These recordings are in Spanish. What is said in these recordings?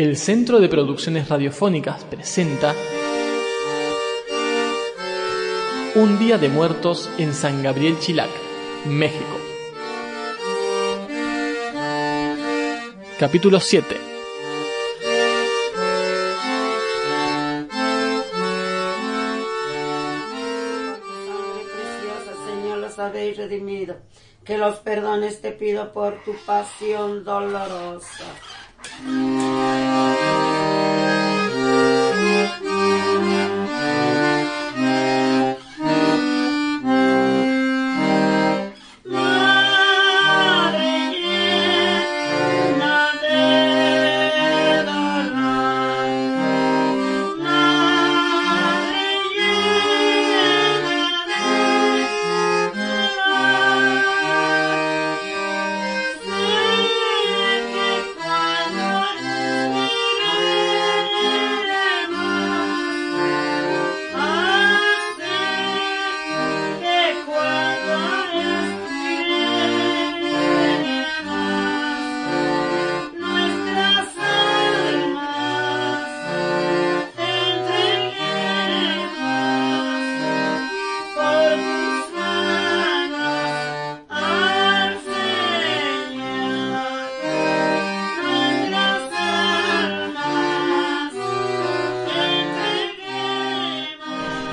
El Centro de Producciones Radiofónicas presenta Un Día de Muertos en San Gabriel Chilac, México. Capítulo 7. Sangre preciosa, Señor, los habéis redimido. Que los perdones te pido por tu pasión dolorosa.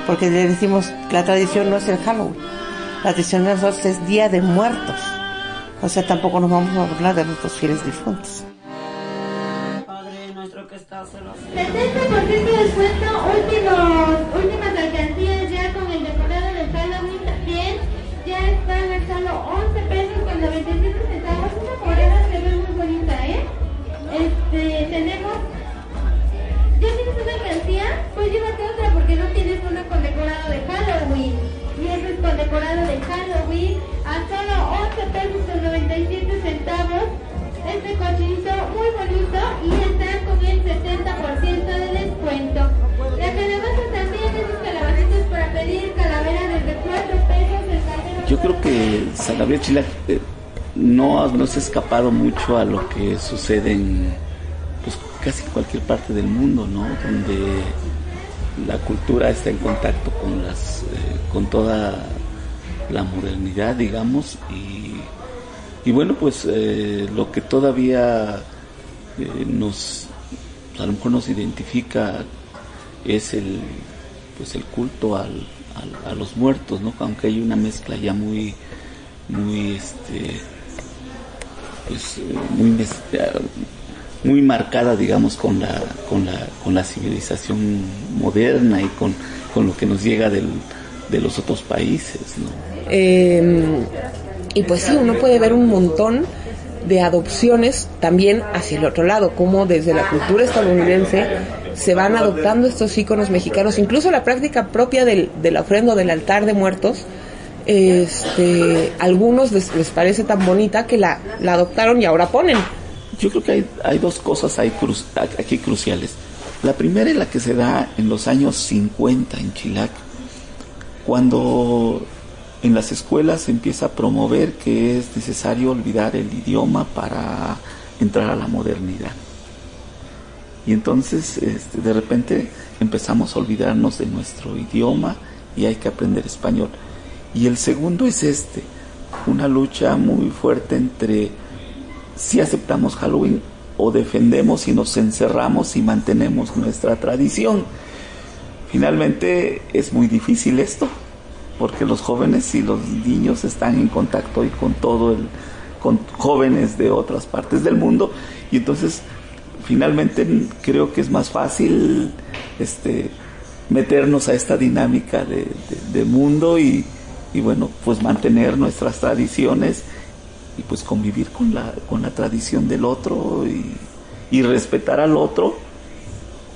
Porque le decimos la tradición no es el Halloween, la tradición de nosotros es Día de Muertos. O sea, tampoco nos vamos a burlar de nuestros fieles difuntos. Padre nuestro que estás en los 70% de descuento, últimos, últimas de Halloween a solo 11 pesos con 97 centavos. Este cochinito muy bonito y está con el 70% de descuento. La calabaza también, esos calabacitos para pedir calavera desde 4 pesos. Yo creo que San Gabriel Chilac eh, no, no se ha escapado mucho a lo que sucede en pues, casi cualquier parte del mundo, ¿no? Donde la cultura está en contacto con las eh, con toda la modernidad, digamos, y, y bueno, pues eh, lo que todavía eh, nos a lo mejor nos identifica es el pues el culto al, a los muertos, ¿no? Aunque hay una mezcla ya muy muy este pues muy muy marcada digamos con la con la con la civilización moderna y con, con lo que nos llega del, de los otros países, ¿no? Eh, y pues sí, uno puede ver un montón de adopciones también hacia el otro lado, como desde la cultura estadounidense se van adoptando estos íconos mexicanos, incluso la práctica propia del, del ofrendo del altar de muertos. Este, algunos les, les parece tan bonita que la, la adoptaron y ahora ponen. Yo creo que hay, hay dos cosas ahí cru- aquí cruciales. La primera es la que se da en los años 50 en Chilac, cuando en las escuelas se empieza a promover que es necesario olvidar el idioma para entrar a la modernidad. Y entonces este, de repente empezamos a olvidarnos de nuestro idioma y hay que aprender español. Y el segundo es este, una lucha muy fuerte entre si aceptamos Halloween o defendemos y nos encerramos y mantenemos nuestra tradición. Finalmente es muy difícil esto, porque los jóvenes y los niños están en contacto y con todo el con jóvenes de otras partes del mundo. Y entonces finalmente creo que es más fácil este meternos a esta dinámica de, mundo y, y bueno pues mantener nuestras tradiciones y pues convivir con la, con la tradición del otro y respetar al otro,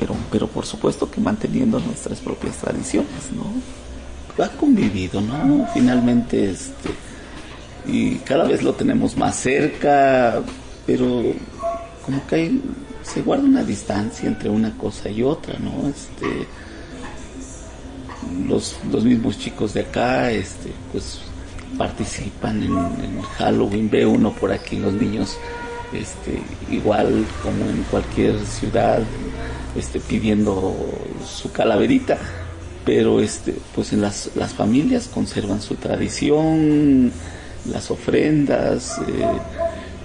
pero, pero por supuesto que manteniendo nuestras propias tradiciones, ¿no? Ha convivido, ¿no? Finalmente, este, y cada vez lo tenemos más cerca, pero como que hay, se guarda una distancia entre una cosa y otra, ¿no? Este, los, los mismos chicos de acá, este, pues participan en, en Halloween, ve uno por aquí los niños este, igual como en cualquier ciudad, este, pidiendo su calaverita, pero este, pues en las, las familias conservan su tradición, las ofrendas. Eh,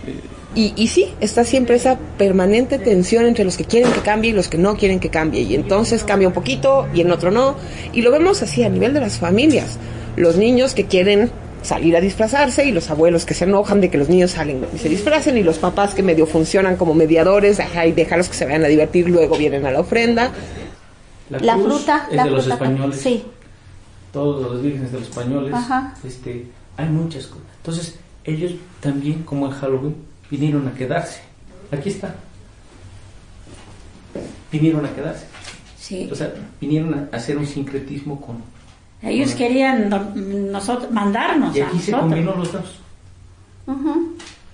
eh. y, y, sí, está siempre esa permanente tensión entre los que quieren que cambie y los que no quieren que cambie. Y entonces cambia un poquito y en otro no. Y lo vemos así a nivel de las familias. Los niños que quieren salir a disfrazarse y los abuelos que se enojan de que los niños salen y se disfracen y los papás que medio funcionan como mediadores, ajá, y dejarlos que se vayan a divertir, luego vienen a la ofrenda. La, fruta, es la de los españoles. Sí. Todos los vírgenes de los españoles. Ajá. Este, hay muchas cosas. Entonces, ellos también, como en Halloween, vinieron a quedarse. Aquí está. Vinieron a quedarse. Sí. O sea, vinieron a hacer un sincretismo con, Ellos querían no- nosotros mandarnos Y a aquí se nosotros. combinó los dos.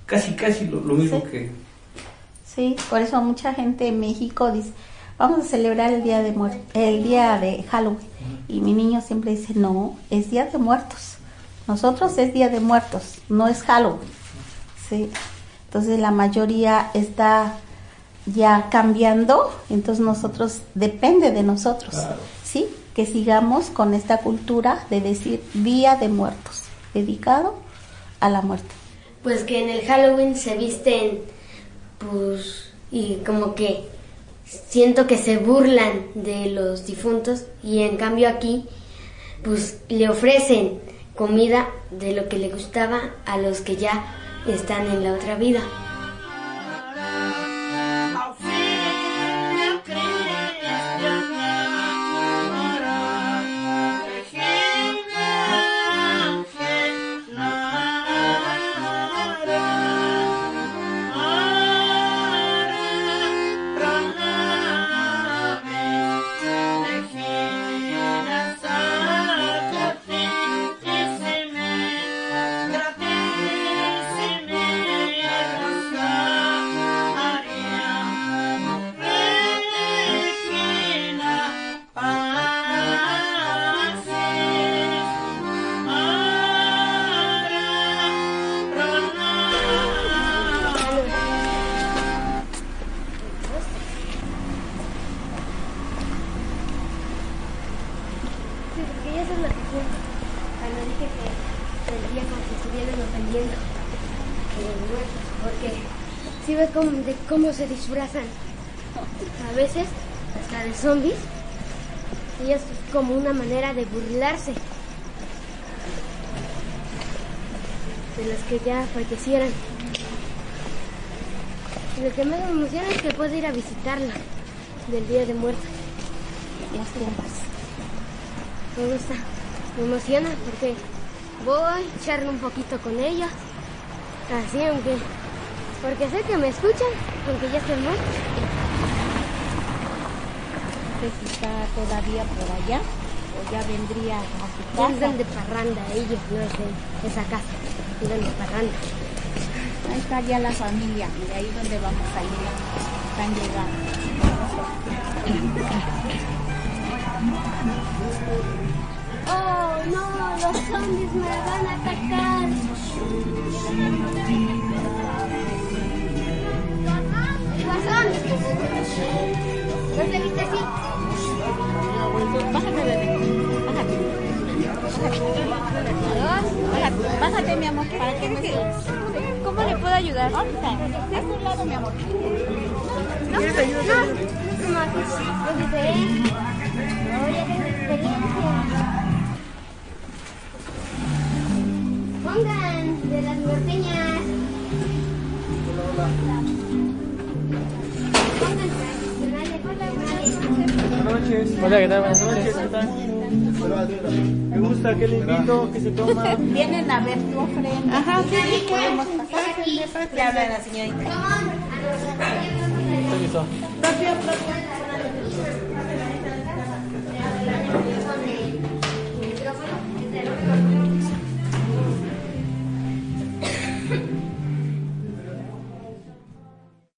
Casi, casi lo, lo mismo Sí. que... Sí, por eso mucha gente en México dice, vamos a celebrar el día de el día de Halloween. Y mi niño siempre dice, no, es día de muertos. Nosotros es día de muertos, no es Halloween. Sí. Entonces la mayoría está ya cambiando, entonces nosotros depende de nosotros, Claro. Que sigamos con esta cultura de decir Día de Muertos, dedicado a la muerte. Pues que en el Halloween se visten, pues, y como que siento que se burlan de los difuntos y en cambio aquí, pues le ofrecen comida de lo que le gustaba a los que ya están en la otra vida. Cuando dije que sentía como si estuvieran ofendiendo muertos. Porque si ves cómo, de cómo se disfrazan. A veces hasta de zombies. Y es como una manera de burlarse. De los que ya fallecieran. Y lo que más me emociona es que puedo ir a visitarla del Día de Muertos. Las tumbas. Me gusta, me emociona porque voy a echarle un poquito con ellos. Así, aunque. Porque sé que me escuchan, aunque ya estén muertos. sé si está todavía por allá o ya vendría a su casa. están de parranda ellos, no es de esa casa. Están de parranda. Ahí está ya la familia, de ahí donde vamos a ir. Están llegando. Zombies me van a atacar. Guasón. ¿No te viste así? Bájate, bebé. Bájate. Bájate, bájate, mi amor, para que me ¿Cómo le puedo ayudar? Ahorita, de este lado, mi amor. No, no, no, es diferente. No, ya tengo experiencia. pongan de las norteñas. Hola, hola. Buenas noches. Hola, ¿qué tal? Buenas noches. ¿Qué tal? Me gusta que le invito, que se toma. Vienen a ver tu ofrenda. Ajá, sí, sí, podemos pasar. Te habla la señorita. Permiso. Propio, propio.